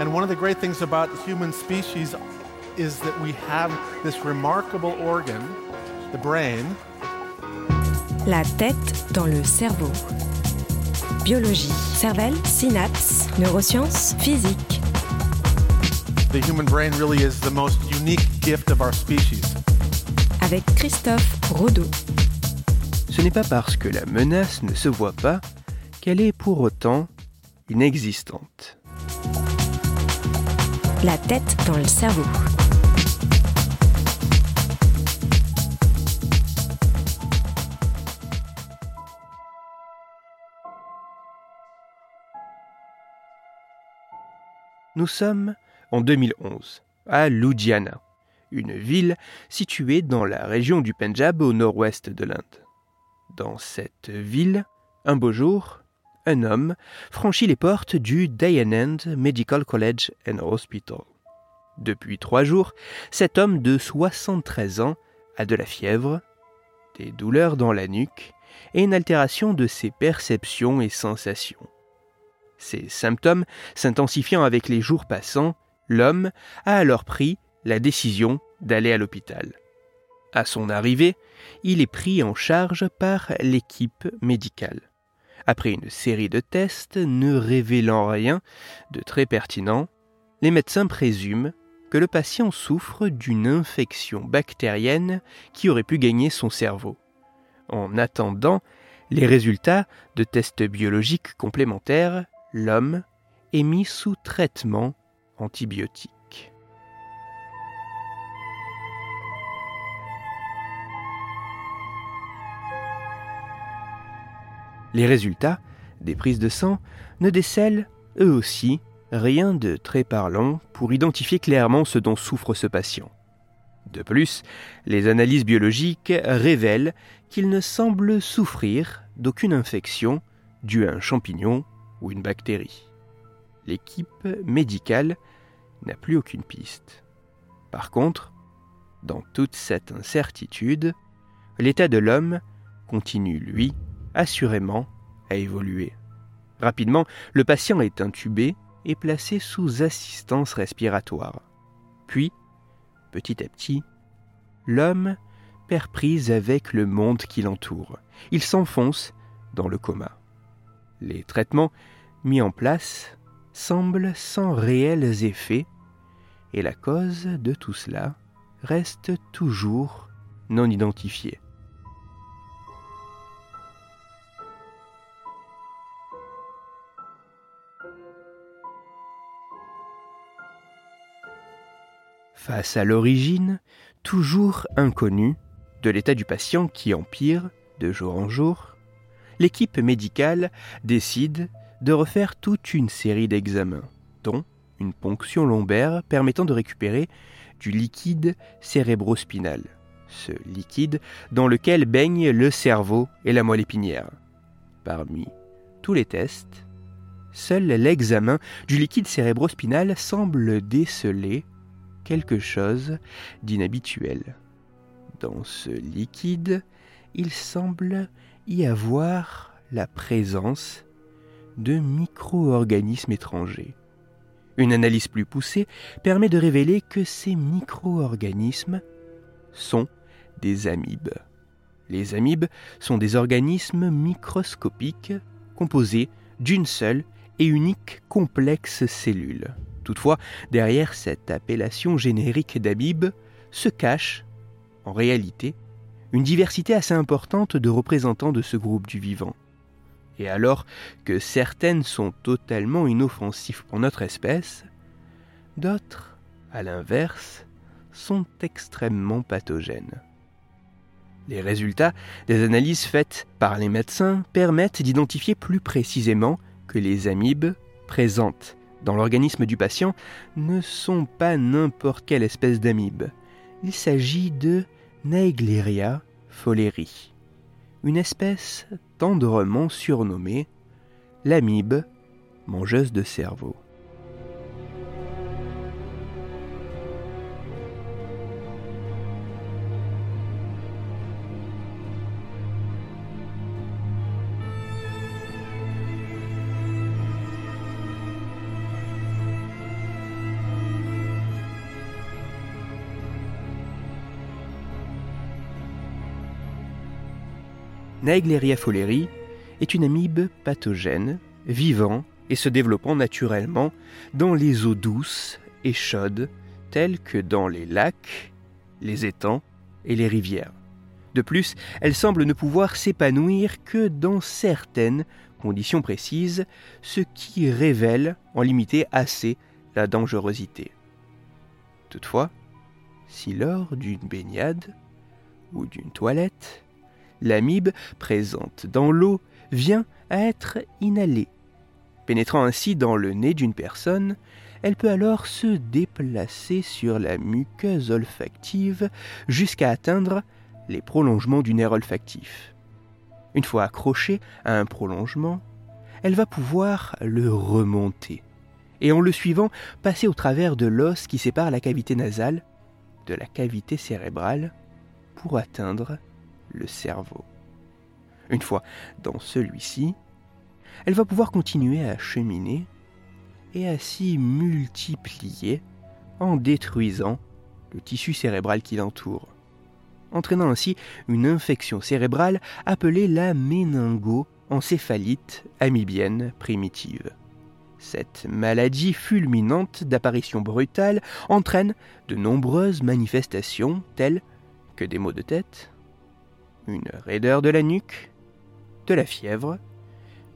And one of the great things about the human species is that we have this remarkable organ, the brain. La tête dans le cerveau. Biologie, cervelle, synapses, neurosciences, physique. The human brain really is the most unique gift of our species. Avec Christophe Rodeau. Ce n'est pas parce que la menace ne se voit pas qu'elle est pour autant inexistante. La tête dans le cerveau. Nous sommes en 2011 à Ludhiana, une ville située dans la région du Pendjab au nord-ouest de l'Inde. Dans cette ville, un beau jour, un homme franchit les portes du Dayanand Medical College and Hospital. Depuis trois jours, cet homme de 73 ans a de la fièvre, des douleurs dans la nuque et une altération de ses perceptions et sensations. Ces symptômes s'intensifiant avec les jours passants, l'homme a alors pris la décision d'aller à l'hôpital. À son arrivée, il est pris en charge par l'équipe médicale. Après une série de tests ne révélant rien de très pertinent, les médecins présument que le patient souffre d'une infection bactérienne qui aurait pu gagner son cerveau. En attendant les résultats de tests biologiques complémentaires, l'homme est mis sous traitement antibiotique. Les résultats des prises de sang ne décèlent, eux aussi, rien de très parlant pour identifier clairement ce dont souffre ce patient. De plus, les analyses biologiques révèlent qu'il ne semble souffrir d'aucune infection due à un champignon ou une bactérie. L'équipe médicale n'a plus aucune piste. Par contre, dans toute cette incertitude, l'état de l'homme continue, lui, assurément à évoluer. Rapidement, le patient est intubé et placé sous assistance respiratoire. Puis, petit à petit, l'homme perd prise avec le monde qui l'entoure. Il s'enfonce dans le coma. Les traitements mis en place semblent sans réels effets et la cause de tout cela reste toujours non identifiée. Face à l'origine, toujours inconnue, de l'état du patient qui empire de jour en jour, l'équipe médicale décide de refaire toute une série d'examens, dont une ponction lombaire permettant de récupérer du liquide cérébrospinal, ce liquide dans lequel baigne le cerveau et la moelle épinière. Parmi tous les tests, seul l'examen du liquide cérébrospinal semble déceler quelque chose d'inhabituel. Dans ce liquide, il semble y avoir la présence de micro-organismes étrangers. Une analyse plus poussée permet de révéler que ces micro-organismes sont des amibes. Les amibes sont des organismes microscopiques composés d'une seule unique complexe cellule. Toutefois, derrière cette appellation générique d'amibe se cache, en réalité, une diversité assez importante de représentants de ce groupe du vivant. Et alors que certaines sont totalement inoffensives pour notre espèce, d'autres, à l'inverse, sont extrêmement pathogènes. Les résultats des analyses faites par les médecins permettent d'identifier plus précisément les amibes présentes dans l'organisme du patient ne sont pas n'importe quelle espèce d'amibe. Il s'agit de Naegleria fowleri, une espèce tendrement surnommée l'amibe mangeuse de cerveau. Naegleria fowleri est une amibe pathogène, vivant et se développant naturellement dans les eaux douces et chaudes, telles que dans les lacs, les étangs et les rivières. De plus, elle semble ne pouvoir s'épanouir que dans certaines conditions précises, ce qui révèle en limiter assez la dangerosité. Toutefois, si lors d'une baignade ou d'une toilette, l'amibe présente dans l'eau vient à être inhalée, pénétrant ainsi dans le nez d'une personne, elle peut alors se déplacer sur la muqueuse olfactive jusqu'à atteindre les prolongements du nerf olfactif. Une fois accrochée à un prolongement, elle va pouvoir le remonter et en le suivant passer au travers de l'os qui sépare la cavité nasale de la cavité cérébrale pour atteindre le cerveau. Une fois dans celui-ci, elle va pouvoir continuer à cheminer et à s'y multiplier en détruisant le tissu cérébral qui l'entoure, entraînant ainsi une infection cérébrale appelée la méningo-encéphalite amibienne primitive. Cette maladie fulminante d'apparition brutale entraîne de nombreuses manifestations telles que des maux de tête, une raideur de la nuque, de la fièvre,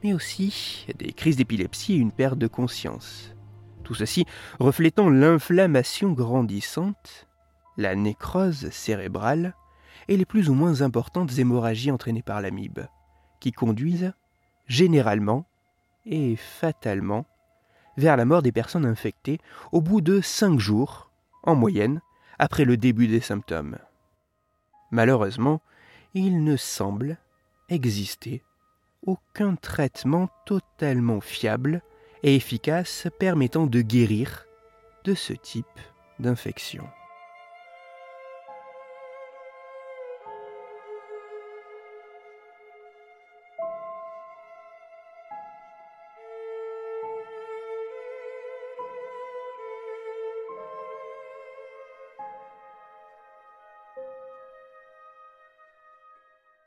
mais aussi des crises d'épilepsie et une perte de conscience. Tout ceci reflétant l'inflammation grandissante, la nécrose cérébrale et les plus ou moins importantes hémorragies entraînées par l'amibe, qui conduisent généralement et fatalement vers la mort des personnes infectées au bout de cinq jours, en moyenne, après le début des symptômes. Malheureusement, il ne semble exister aucun traitement totalement fiable et efficace permettant de guérir de ce type d'infection.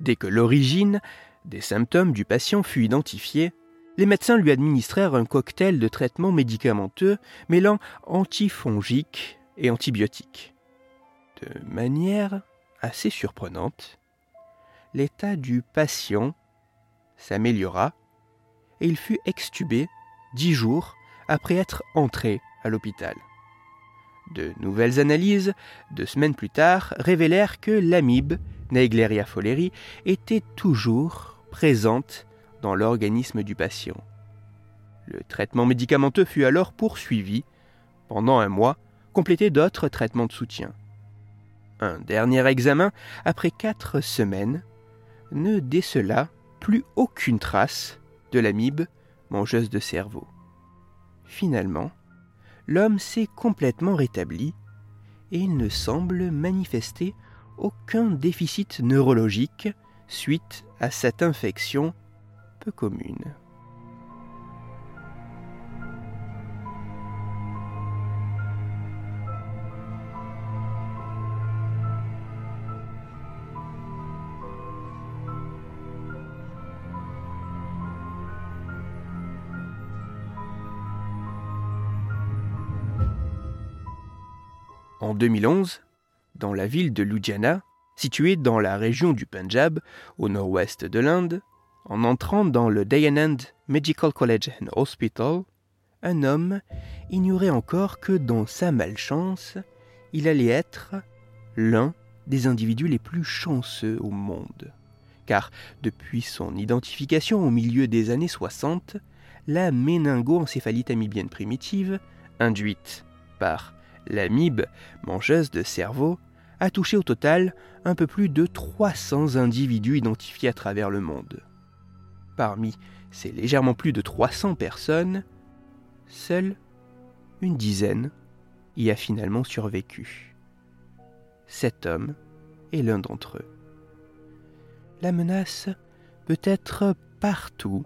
Dès que l'origine des symptômes du patient fut identifiée, les médecins lui administrèrent un cocktail de traitements médicamenteux mêlant antifongiques et antibiotiques. De manière assez surprenante, l'état du patient s'améliora et il fut extubé dix jours après être entré à l'hôpital. De nouvelles analyses, deux semaines plus tard, révélèrent que l'amibe Naegleria fowleri, était toujours présente dans l'organisme du patient. Le traitement médicamenteux fut alors poursuivi pendant un mois, complété d'autres traitements de soutien. Un dernier examen, après quatre semaines, ne décela plus aucune trace de l'amibe mangeuse de cerveau. Finalement, l'homme s'est complètement rétabli et il ne semble manifester aucun déficit neurologique suite à cette infection peu commune. En 2011, dans la ville de Ludhiana, située dans la région du Punjab, au nord-ouest de l'Inde, en entrant dans le Dayanand Medical College and Hospital, un homme ignorait encore que dans sa malchance, il allait être l'un des individus les plus chanceux au monde. Car depuis son identification au milieu des années 60, la méningo-encéphalite amibienne primitive, induite par l'amibe mangeuse de cerveau, a touché au total un peu plus de 300 individus identifiés à travers le monde. Parmi ces légèrement plus de 300 personnes, seule une dizaine y a finalement survécu. Cet homme est l'un d'entre eux. La menace peut être partout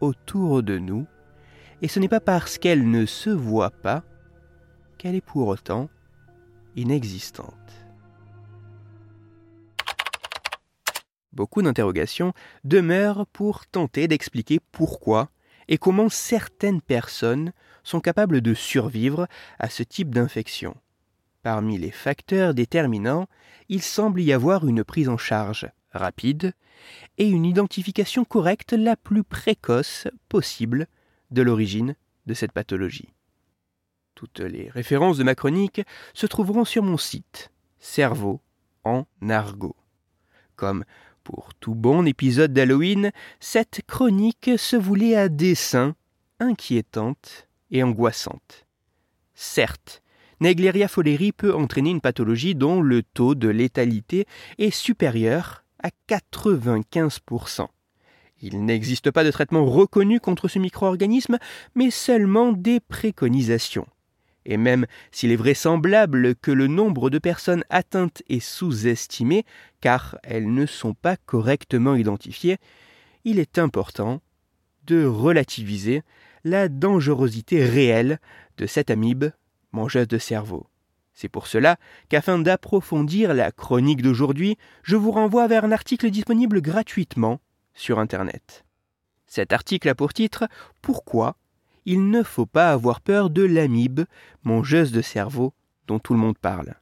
autour de nous, et ce n'est pas parce qu'elle ne se voit pas qu'elle est pour autant inexistante. Beaucoup d'interrogations demeurent pour tenter d'expliquer pourquoi et comment certaines personnes sont capables de survivre à ce type d'infection. Parmi les facteurs déterminants, il semble y avoir une prise en charge rapide et une identification correcte la plus précoce possible de l'origine de cette pathologie. Toutes les références de ma chronique se trouveront sur mon site Cerveau en argot. Comme pour tout bon épisode d'Halloween, cette chronique se voulait à dessein inquiétante et angoissante. Certes, Negleria fowleri peut entraîner une pathologie dont le taux de létalité est supérieur à 95%. Il n'existe pas de traitement reconnu contre ce micro-organisme, mais seulement des préconisations et même s'il est vraisemblable que le nombre de personnes atteintes est sous-estimé, car elles ne sont pas correctement identifiées, il est important de relativiser la dangerosité réelle de cette amibe mangeuse de cerveau. C'est pour cela qu'afin d'approfondir la chronique d'aujourd'hui, je vous renvoie vers un article disponible gratuitement sur Internet. Cet article a pour titre Pourquoi il ne faut pas avoir peur de l'amibe, mangeuse de cerveau, dont tout le monde parle.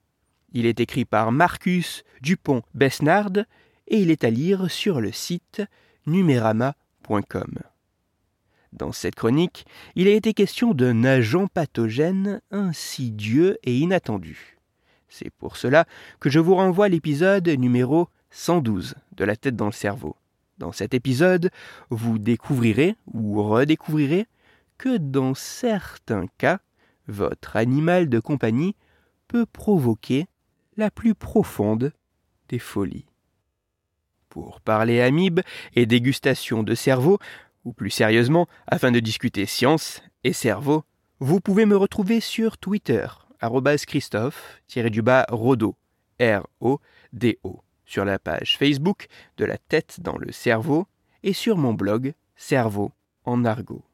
Il est écrit par Marcus Dupont-Besnard et il est à lire sur le site numérama.com. Dans cette chronique, il a été question d'un agent pathogène insidieux et inattendu. C'est pour cela que je vous renvoie à l'épisode numéro 112 de La tête dans le cerveau. Dans cet épisode, vous découvrirez ou redécouvrirez que dans certains cas, votre animal de compagnie peut provoquer la plus profonde des folies. Pour parler amibe et dégustation de cerveau, ou plus sérieusement, afin de discuter science et cerveau, vous pouvez me retrouver sur Twitter, Christophe-Rodo, R-O-D-O, sur la page Facebook de la tête dans le cerveau et sur mon blog Cerveau en argot.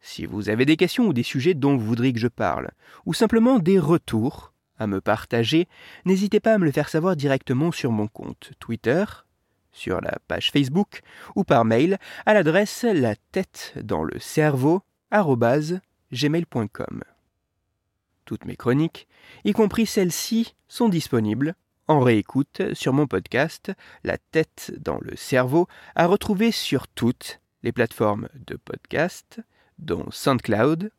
Si vous avez des questions ou des sujets dont vous voudriez que je parle, ou simplement des retours à me partager, n'hésitez pas à me le faire savoir directement sur mon compte Twitter, sur la page Facebook ou par mail à l'adresse la tête dans le cerveau. Toutes mes chroniques, y compris celles-ci, sont disponibles en réécoute sur mon podcast La tête dans le cerveau, à retrouver sur toutes les plateformes de podcast, dont SoundCloud,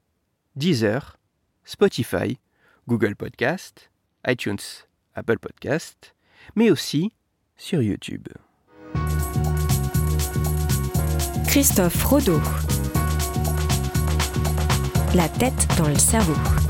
Deezer, Spotify, Google Podcast, iTunes, Apple Podcast, mais aussi sur YouTube. Christophe Rodeau. La tête dans le cerveau.